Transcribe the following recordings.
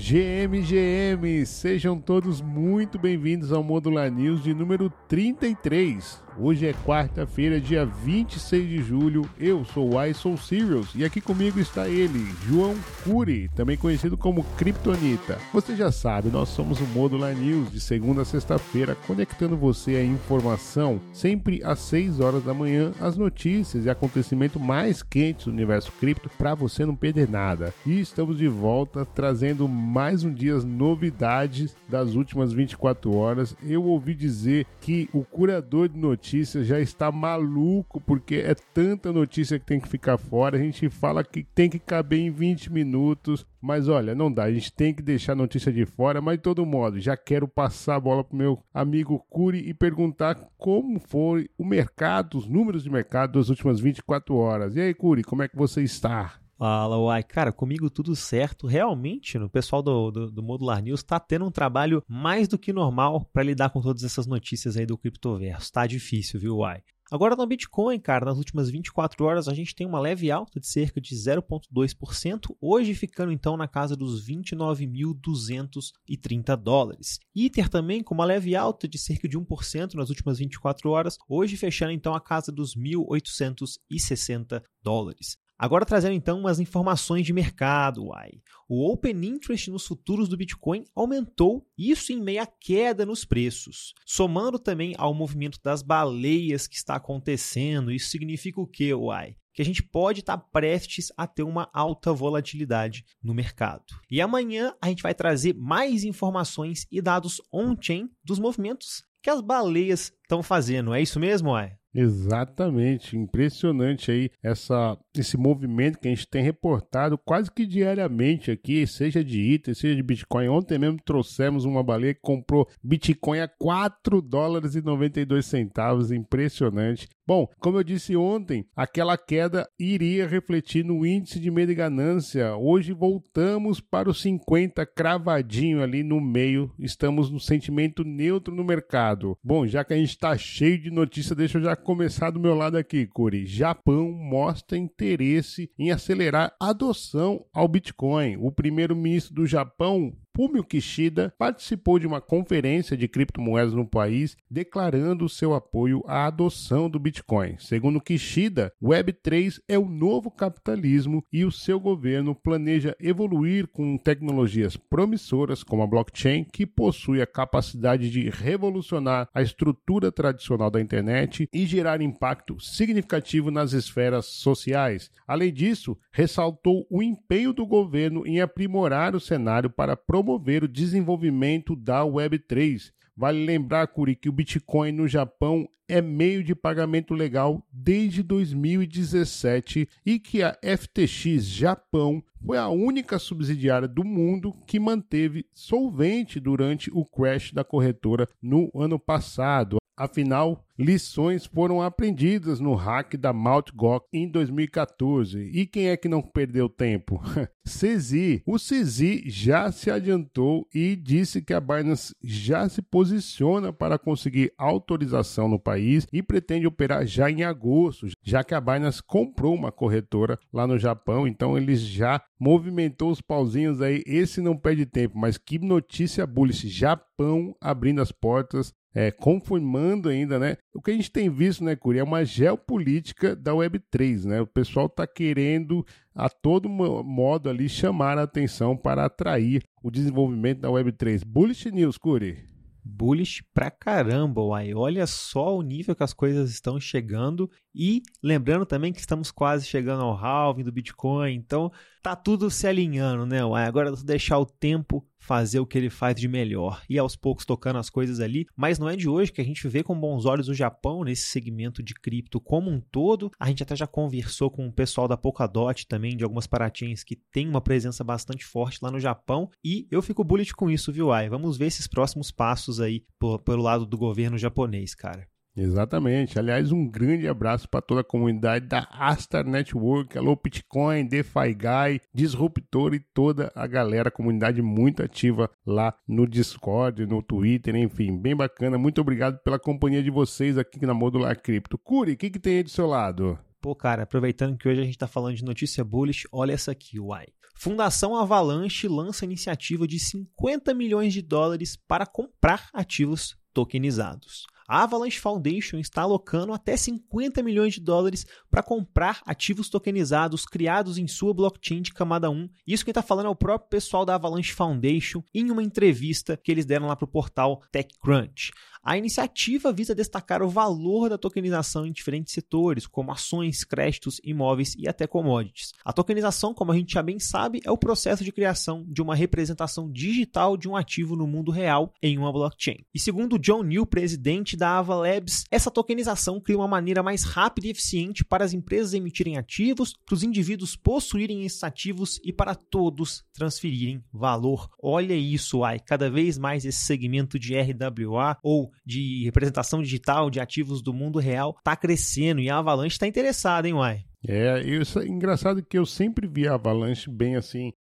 GM, GM, sejam todos muito bem-vindos ao Modular News de número 33. Hoje é quarta-feira, dia 26 de julho. Eu sou o I Soul Serious e aqui comigo está ele, João Cury, também conhecido como Kryptonita. Você já sabe, nós somos o Modular News de segunda a sexta-feira, conectando você à informação sempre às 6 horas da manhã, as notícias e acontecimentos mais quentes do universo cripto para você não perder nada. E estamos de volta trazendo mais um dia as novidades das últimas 24 horas. Eu ouvi dizer que o curador de notícias notícias já está maluco, porque é tanta notícia que tem que ficar fora. A gente fala que tem que caber em 20 minutos, mas olha, não dá. A gente tem que deixar a notícia de fora, mas de todo modo, já quero passar a bola pro meu amigo Curi e perguntar como foi o mercado, os números de mercado das últimas 24 horas. E aí, Curi, como é que você está? Fala, uai, cara, comigo tudo certo. Realmente, o pessoal do, do, do Modular News está tendo um trabalho mais do que normal para lidar com todas essas notícias aí do criptoverso. Tá difícil, viu, uai? Agora no Bitcoin, cara, nas últimas 24 horas a gente tem uma leve alta de cerca de 0,2%, hoje ficando então na casa dos 29.230 dólares. Ether também com uma leve alta de cerca de 1% nas últimas 24 horas, hoje fechando então a casa dos 1.860 dólares. Agora trazendo então umas informações de mercado, uai. O Open Interest nos futuros do Bitcoin aumentou, isso em meio à queda nos preços. Somando também ao movimento das baleias que está acontecendo, isso significa o quê, uai? que a gente pode estar prestes a ter uma alta volatilidade no mercado. E amanhã a gente vai trazer mais informações e dados on-chain dos movimentos que as baleias estão fazendo. É isso mesmo, uai? Exatamente, impressionante aí essa, esse movimento que a gente tem reportado quase que diariamente aqui, seja de Ether, seja de Bitcoin. Ontem mesmo trouxemos uma baleia que comprou Bitcoin a 4 dólares e 92 centavos, impressionante. Bom, como eu disse ontem, aquela queda iria refletir no índice de medo e ganância. Hoje voltamos para os 50 cravadinho ali no meio. Estamos no sentimento neutro no mercado. Bom, já que a gente está cheio de notícia, deixa eu já começar do meu lado aqui, Curi. Japão mostra interesse em acelerar a adoção ao Bitcoin. O primeiro-ministro do Japão Fumio Kishida participou de uma conferência de criptomoedas no país, declarando seu apoio à adoção do Bitcoin. Segundo Kishida, Web3 é o novo capitalismo e o seu governo planeja evoluir com tecnologias promissoras como a blockchain, que possui a capacidade de revolucionar a estrutura tradicional da internet e gerar impacto significativo nas esferas sociais. Além disso, ressaltou o empenho do governo em aprimorar o cenário para promover promover o desenvolvimento da Web3. Vale lembrar, Curi, que o Bitcoin no Japão é meio de pagamento legal desde 2017 e que a FTX Japão foi a única subsidiária do mundo que manteve solvente durante o crash da corretora no ano passado. Afinal, lições foram aprendidas no hack da Mt. Em 2014. E quem é que não perdeu tempo? CZ. O CZ já se adiantou e disse que a Binance já se posiciona para conseguir autorização no país e pretende operar já em agosto, já que a Binance comprou uma corretora lá no Japão, então eles já movimentou os pauzinhos aí. Esse não perde tempo, mas que notícia bullish. Japão abrindo as portas é, confirmando ainda, né? O que a gente tem visto, né, Curi, é uma geopolítica da Web3, né? O pessoal está querendo a todo modo ali chamar a atenção para atrair o desenvolvimento da Web3. Bullish News, Curi bullish pra caramba, uai. Olha só o nível que as coisas estão chegando e lembrando também que estamos quase chegando ao halving do Bitcoin, então tá tudo se alinhando, né? Uai? Agora é deixar o tempo fazer o que ele faz de melhor e aos poucos tocando as coisas ali, mas não é de hoje que a gente vê com bons olhos o Japão nesse segmento de cripto como um todo. A gente até já conversou com o pessoal da Polkadot também, de algumas paratinhas que tem uma presença bastante forte lá no Japão e eu fico bullish com isso, viu, Ai? Vamos ver esses próximos passos aí pelo lado do governo japonês, cara. Exatamente. Aliás, um grande abraço para toda a comunidade da Astar Network, Alô Bitcoin, DeFi Guy, Disruptor e toda a galera, comunidade muito ativa lá no Discord, no Twitter, enfim, bem bacana. Muito obrigado pela companhia de vocês aqui na Modular Cripto. Curi, o que, que tem aí do seu lado? Pô, cara, aproveitando que hoje a gente está falando de notícia bullish, olha essa aqui, uai. Fundação Avalanche lança iniciativa de 50 milhões de dólares para comprar ativos tokenizados. A Avalanche Foundation está alocando até 50 milhões de dólares para comprar ativos tokenizados criados em sua blockchain de camada 1. Isso quem está falando é o próprio pessoal da Avalanche Foundation em uma entrevista que eles deram lá para o portal TechCrunch. A iniciativa visa destacar o valor da tokenização em diferentes setores, como ações, créditos, imóveis e até commodities. A tokenização, como a gente já bem sabe, é o processo de criação de uma representação digital de um ativo no mundo real em uma blockchain. E segundo John New, presidente da Ava Labs, essa tokenização cria uma maneira mais rápida e eficiente para as empresas emitirem ativos, para os indivíduos possuírem esses ativos e para todos transferirem valor. Olha isso, ai, cada vez mais esse segmento de RWA ou de representação digital de ativos do mundo real está crescendo e a Avalanche está interessada, hein, Uai? É, isso é engraçado que eu sempre vi a Avalanche bem assim,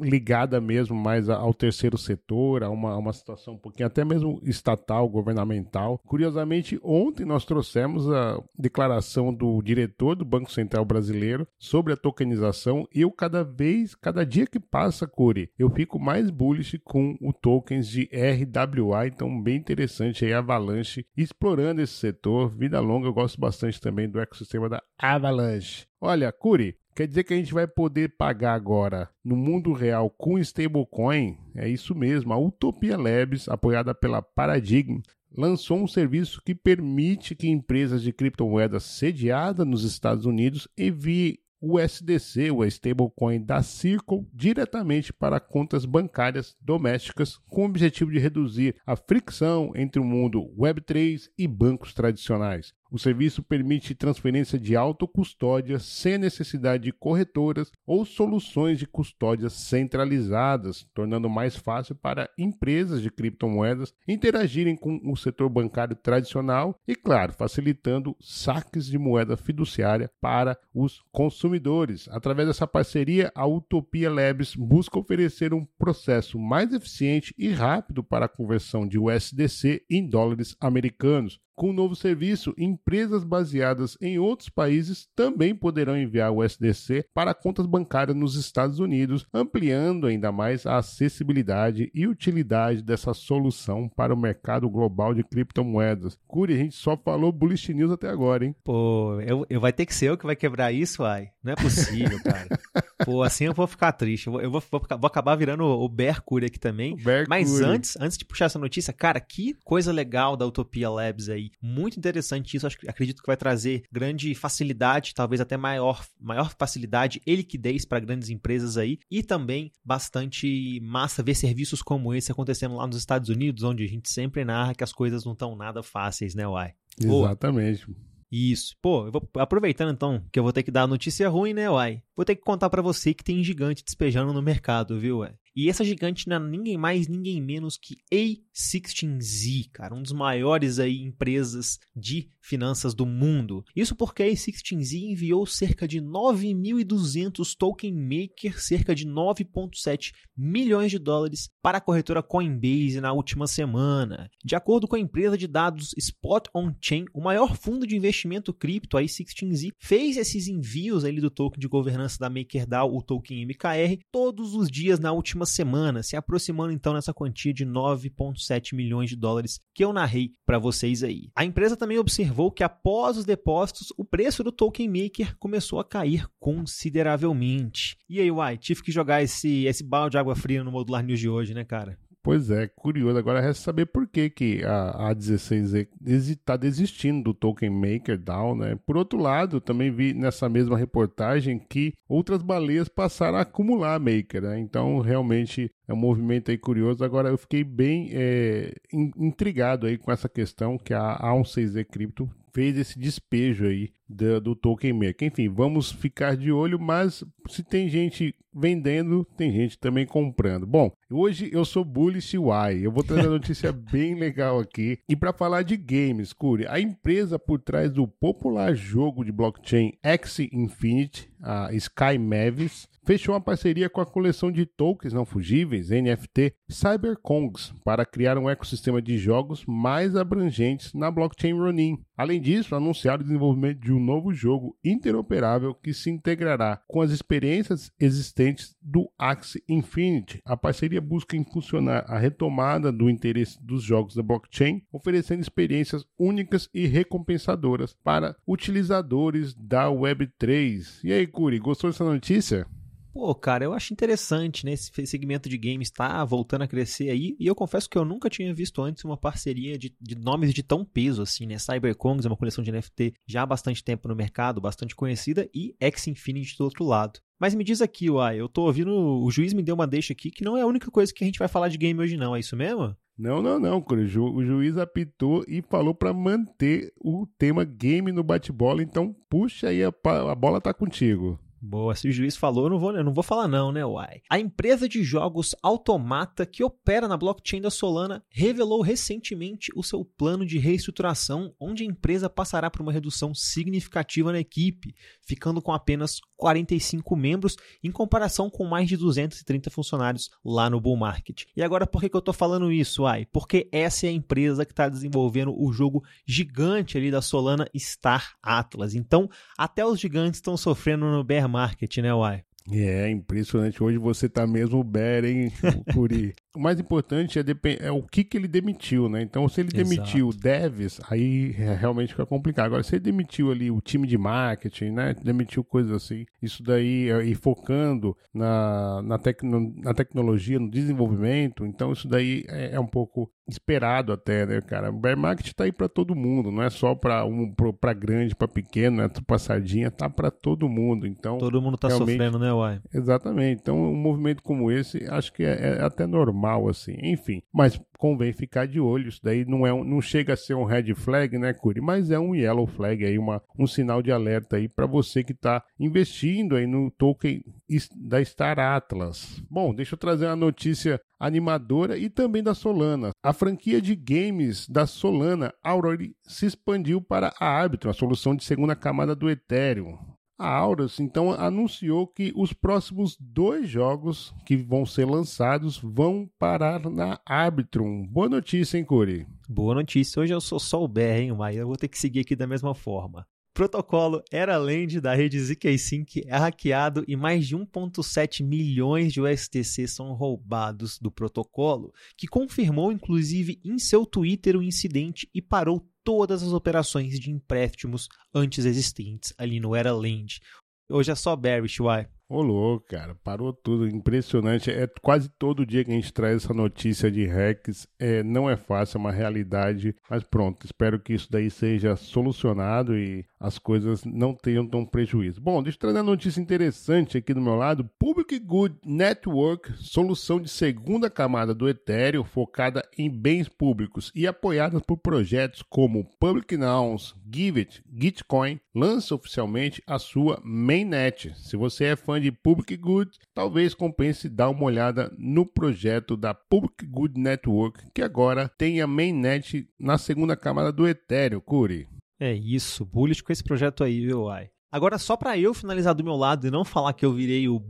ligada mesmo mais ao terceiro setor, a uma, uma situação um pouquinho até mesmo estatal, governamental. Curiosamente, ontem nós trouxemos a declaração do diretor do Banco Central Brasileiro sobre a tokenização eu cada vez, cada dia que passa, Curi, eu fico mais bullish com o tokens de RWA, então bem interessante aí a Avalanche explorando esse setor. Vida longa, eu gosto bastante também do ecossistema da Avalanche. Olha, Curi, Quer dizer que a gente vai poder pagar agora no mundo real com stablecoin? É isso mesmo. A Utopia Labs, apoiada pela Paradigm, lançou um serviço que permite que empresas de criptomoedas sediadas nos Estados Unidos enviem o USDC, o stablecoin da Circle, diretamente para contas bancárias domésticas, com o objetivo de reduzir a fricção entre o mundo Web3 e bancos tradicionais. O serviço permite transferência de autocustódia sem necessidade de corretoras ou soluções de custódia centralizadas, tornando mais fácil para empresas de criptomoedas interagirem com o setor bancário tradicional e, claro, facilitando saques de moeda fiduciária para os consumidores. Através dessa parceria, a Utopia Labs busca oferecer um processo mais eficiente e rápido para a conversão de USDC em dólares americanos, com o novo serviço, empresas baseadas em outros países também poderão enviar o SDC para contas bancárias nos Estados Unidos, ampliando ainda mais a acessibilidade e utilidade dessa solução para o mercado global de criptomoedas. Curi, a gente só falou bullish news até agora, hein? Pô, eu, eu vai ter que ser eu que vai quebrar isso, ai. Não é possível, cara. Pô, assim eu vou ficar triste. Eu vou, eu vou, vou, vou acabar virando o Bear Curi aqui também. Mas antes, antes de puxar essa notícia, cara, que coisa legal da Utopia Labs aí. Muito interessante isso, acho, acredito que vai trazer grande facilidade, talvez até maior, maior facilidade e liquidez para grandes empresas aí, e também bastante massa ver serviços como esse acontecendo lá nos Estados Unidos, onde a gente sempre narra que as coisas não estão nada fáceis, né, Uai? Exatamente. Isso. Pô, eu vou, aproveitando então que eu vou ter que dar notícia ruim, né, Uai? Vou ter que contar para você que tem gigante despejando no mercado, viu, Uai? E essa gigante não é ninguém mais, ninguém menos que A16Z, cara, um dos maiores aí empresas de finanças do mundo. Isso porque a A16Z enviou cerca de 9.200 token maker, cerca de 9.7 milhões de dólares para a corretora Coinbase na última semana. De acordo com a empresa de dados Spot On Chain, o maior fundo de investimento cripto, a A16Z, fez esses envios ali do token de governança da MakerDAO, o token MKR, todos os dias na última semana, se aproximando então nessa quantia de 9,7 milhões de dólares que eu narrei para vocês aí. A empresa também observou que após os depósitos, o preço do token maker começou a cair consideravelmente. E aí, Uai, tive que jogar esse, esse balde de água fria no Modular News de hoje, né, cara? Pois é, curioso. Agora resta saber por que, que a A16Z está desistindo do token maker DAO, né? Por outro lado, também vi nessa mesma reportagem que outras baleias passaram a acumular maker, né? Então, realmente é um movimento aí curioso. Agora, eu fiquei bem é, intrigado aí com essa questão que a A16Z Crypto fez esse despejo aí do, do token maker. Enfim, vamos ficar de olho, mas se tem gente vendendo, tem gente também comprando. Bom, hoje eu sou Bullish Y. Eu vou trazer uma notícia bem legal aqui. E para falar de games, Curi, a empresa por trás do popular jogo de blockchain X Infinity, a Sky Mavis, fechou uma parceria com a coleção de tokens não fugíveis, NFT, CyberKongs, para criar um ecossistema de jogos mais abrangentes na blockchain Ronin. Além disso, anunciaram o desenvolvimento de um novo jogo interoperável que se integrará com as experiências existentes do Axie Infinity. A parceria busca impulsionar a retomada do interesse dos jogos da blockchain, oferecendo experiências únicas e recompensadoras para utilizadores da Web3. E aí, Curi, gostou dessa notícia? Pô, cara, eu acho interessante, né? Esse segmento de games tá voltando a crescer aí. E eu confesso que eu nunca tinha visto antes uma parceria de, de nomes de tão peso assim, né? CyberCongs é uma coleção de NFT já há bastante tempo no mercado, bastante conhecida, e X Infinity do outro lado. Mas me diz aqui, uai, eu tô ouvindo. O juiz me deu uma deixa aqui que não é a única coisa que a gente vai falar de game hoje, não. É isso mesmo? Não, não, não, O juiz apitou e falou para manter o tema game no bate-bola. Então, puxa aí, a, a bola tá contigo. Boa, se o juiz falou, eu não vou, eu não vou falar não, né, uai. A empresa de jogos Automata, que opera na blockchain da Solana, revelou recentemente o seu plano de reestruturação, onde a empresa passará por uma redução significativa na equipe, ficando com apenas 45 membros, em comparação com mais de 230 funcionários lá no Bull Market. E agora, por que, que eu estou falando isso, uai? Porque essa é a empresa que está desenvolvendo o jogo gigante ali da Solana Star Atlas. Então, até os gigantes estão sofrendo no bear market, né, Uai? É, impressionante. Hoje você tá mesmo ber, hein, Curi? o mais importante é, é, o que, que ele demitiu, né? Então, se ele Exato. demitiu devs, aí realmente fica complicado. Agora, se ele demitiu ali o time de marketing, né? Demitiu coisas assim, isso daí, é, e focando na, na, tecno, na tecnologia, no desenvolvimento, então isso daí é, é um pouco esperado até, né, cara? O bear market tá aí para todo mundo, não é só para um para grande, para pequeno, né? Pra sardinha, tá para todo mundo. Então, todo mundo tá sofrendo, né, uai? Exatamente. Então, um movimento como esse, acho que é, é até normal normal, assim. Enfim, mas convém ficar de olho. Isso daí não, é um, não chega a ser um red flag, né, Curi? Mas é um yellow flag aí, uma, um sinal de alerta aí para você que está investindo aí no token da Star Atlas. Bom, deixa eu trazer uma notícia animadora e também da Solana. A franquia de games da Solana, Aurora, se expandiu para a Arbitrum, a solução de segunda camada do Ethereum. A Auras então anunciou que os próximos dois jogos que vão ser lançados vão parar na Arbitrum. Boa notícia, hein, Curi? Boa notícia. Hoje eu sou só o BR, hein, mas eu vou ter que seguir aqui da mesma forma. Protocolo era Land da rede ZK-Sync é hackeado e mais de 1,7 milhões de USTC são roubados do protocolo, que confirmou inclusive em seu Twitter o incidente e parou todas as operações de empréstimos antes existentes ali no Era Land. Hoje é só Bearish, uai. Ô, cara, parou tudo, impressionante. É quase todo dia que a gente traz essa notícia de hacks. É, não é fácil, é uma realidade, mas pronto, espero que isso daí seja solucionado e as coisas não tenham tão prejuízo. Bom, deixa eu trazer uma notícia interessante aqui do meu lado. Public Good Network, solução de segunda camada do Ethereum, focada em bens públicos e apoiada por projetos como Public Nouns, Giveit, Gitcoin, lança oficialmente a sua mainnet. Se você é fã de Public Good, talvez compense dar uma olhada no projeto da Public Good Network, que agora tem a mainnet na segunda camada do Ethereum, Curi. É isso, bullish com esse projeto aí, viu, Ai? Agora, só para eu finalizar do meu lado e não falar que eu virei o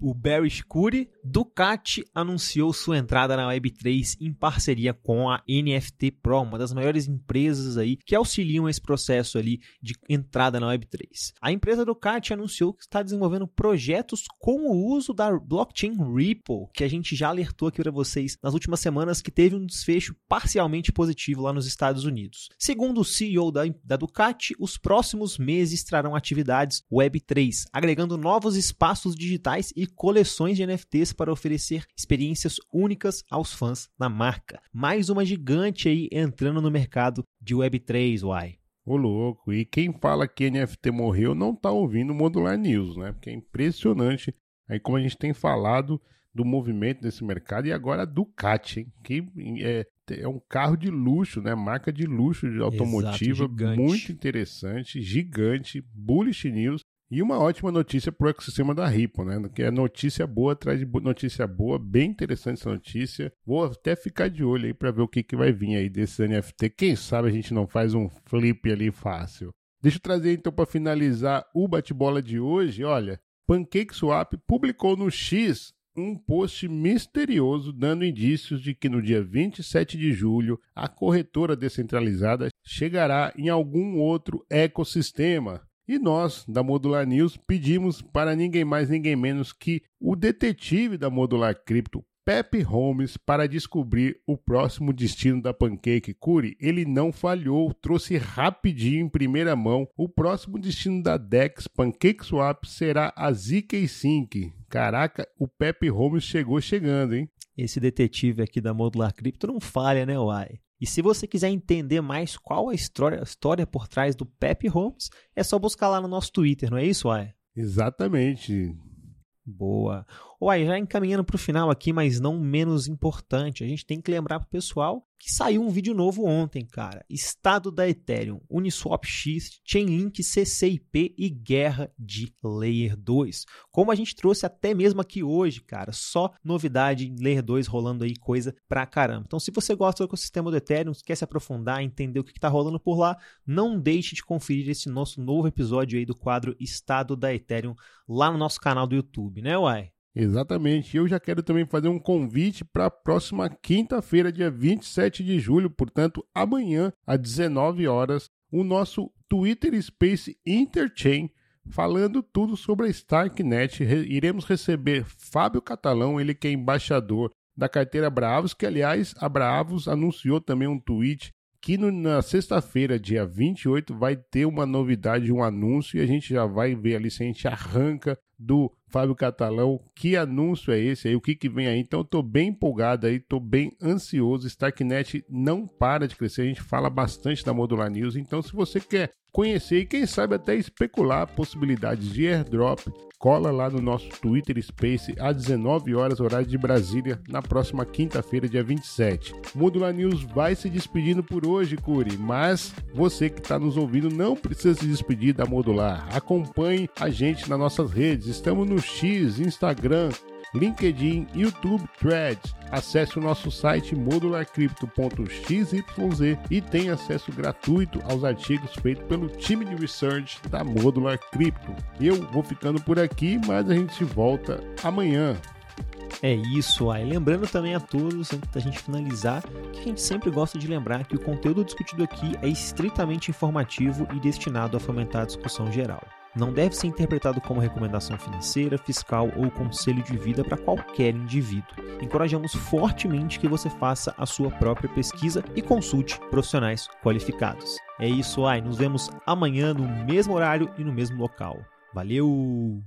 o Barry Scuri, Ducati anunciou sua entrada na Web3 em parceria com a NFT Pro, uma das maiores empresas aí que auxiliam esse processo ali de entrada na Web3. A empresa Ducati anunciou que está desenvolvendo projetos com o uso da blockchain Ripple, que a gente já alertou aqui para vocês nas últimas semanas que teve um desfecho parcialmente positivo lá nos Estados Unidos. Segundo o CEO da, da Ducati, os próximos meses trarão atividades Web3, agregando novos espaços digitais e coleções de NFTs para oferecer experiências únicas aos fãs da marca. Mais uma gigante aí entrando no mercado de Web3, uai. Ô louco, e quem fala que NFT morreu não tá ouvindo o Modular News, né? Porque é impressionante aí como a gente tem falado do movimento desse mercado e agora a Ducati, hein? que é, é um carro de luxo, né? Marca de luxo de automotiva, Exato, muito interessante, gigante, bullish news. E uma ótima notícia para o ecossistema da Ripple, né? Que é notícia boa atrás de notícia boa, bem interessante essa notícia. Vou até ficar de olho aí para ver o que, que vai vir aí desse NFT. Quem sabe a gente não faz um flip ali fácil. Deixa eu trazer então para finalizar o bate-bola de hoje. Olha, PancakeSwap publicou no X um post misterioso dando indícios de que no dia 27 de julho a corretora descentralizada chegará em algum outro ecossistema. E nós, da Modular News, pedimos para ninguém mais, ninguém menos que o detetive da Modular Cripto, Pepe Holmes para descobrir o próximo destino da Pancake Curi. Ele não falhou, trouxe rapidinho em primeira mão. O próximo destino da DEX Pancake Swap será a ZK Sync. Caraca, o Pepe Holmes chegou chegando, hein? Esse detetive aqui da Modular Crypto não falha, né, Uai? E se você quiser entender mais qual a história, a história por trás do Pepe Holmes, é só buscar lá no nosso Twitter, não é isso, Uai? Exatamente. Boa. Uai, já encaminhando para o final aqui, mas não menos importante, a gente tem que lembrar para o pessoal que saiu um vídeo novo ontem, cara. Estado da Ethereum, Uniswap X, Chainlink CCIP e guerra de Layer 2. Como a gente trouxe até mesmo aqui hoje, cara, só novidade em Layer 2 rolando aí coisa pra caramba. Então, se você gosta do ecossistema do Ethereum, quer se aprofundar, entender o que está rolando por lá, não deixe de conferir esse nosso novo episódio aí do quadro Estado da Ethereum lá no nosso canal do YouTube, né, Uai? Exatamente. Eu já quero também fazer um convite para a próxima quinta-feira, dia 27 de julho, portanto, amanhã, às 19 horas, o nosso Twitter Space Interchain falando tudo sobre a Starknet. Iremos receber Fábio Catalão, ele que é embaixador da carteira Bravos, que aliás a Bravos anunciou também um tweet que no, na sexta-feira, dia 28, vai ter uma novidade, um anúncio, e a gente já vai ver ali se a gente arranca do Fábio Catalão. Que anúncio é esse aí? O que, que vem aí? Então, eu tô bem empolgado aí, tô bem ansioso. Starknet não para de crescer, a gente fala bastante da Modular News. Então, se você quer conhecer e quem sabe até especular possibilidades de airdrop, cola lá no nosso Twitter Space às 19 horas, horário de Brasília, na próxima quinta-feira, dia 27. Modular News vai se despedindo por hoje, Curi, mas você que está nos ouvindo não precisa se despedir da Modular. Acompanhe a gente nas nossas redes. Estamos no X, Instagram, LinkedIn, YouTube, Threads. Acesse o nosso site modularcrypto.xyz e tenha acesso gratuito aos artigos feitos pelo time de research da Modular Crypto. Eu vou ficando por aqui, mas a gente volta amanhã. É isso aí. Lembrando também a todos, antes da gente finalizar, que a gente sempre gosta de lembrar que o conteúdo discutido aqui é estritamente informativo e destinado a fomentar a discussão geral não deve ser interpretado como recomendação financeira, fiscal ou conselho de vida para qualquer indivíduo. Encorajamos fortemente que você faça a sua própria pesquisa e consulte profissionais qualificados. É isso aí, nos vemos amanhã no mesmo horário e no mesmo local. Valeu!